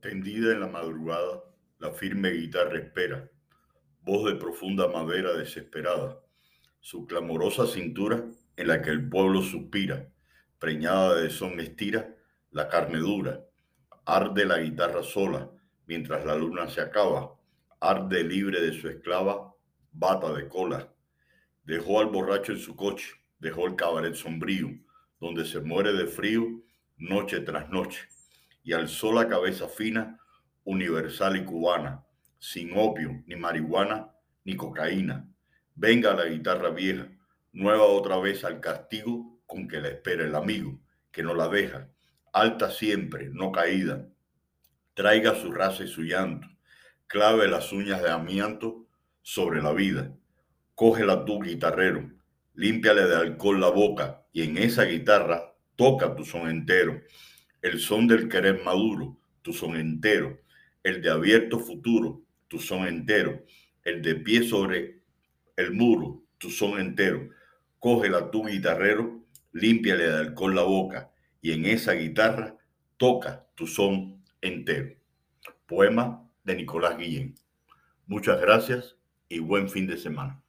Tendida en la madrugada, la firme guitarra espera, voz de profunda madera desesperada, su clamorosa cintura en la que el pueblo suspira, preñada de son estira la carne dura, arde la guitarra sola, mientras la luna se acaba, arde libre de su esclava, bata de cola. Dejó al borracho en su coche, dejó el cabaret sombrío, donde se muere de frío noche tras noche y alzó la cabeza fina, universal y cubana, sin opio, ni marihuana, ni cocaína. Venga la guitarra vieja, nueva otra vez al castigo con que la espera el amigo, que no la deja, alta siempre, no caída. Traiga su raza y su llanto, clave las uñas de amianto sobre la vida. Cógela tú, guitarrero, límpiale de alcohol la boca y en esa guitarra toca tu son entero el son del querer maduro, tu son entero, el de abierto futuro, tu son entero, el de pie sobre el muro, tu son entero. Cógela tu guitarrero, límpiale de alcohol la boca y en esa guitarra toca tu son entero. Poema de Nicolás Guillén. Muchas gracias y buen fin de semana.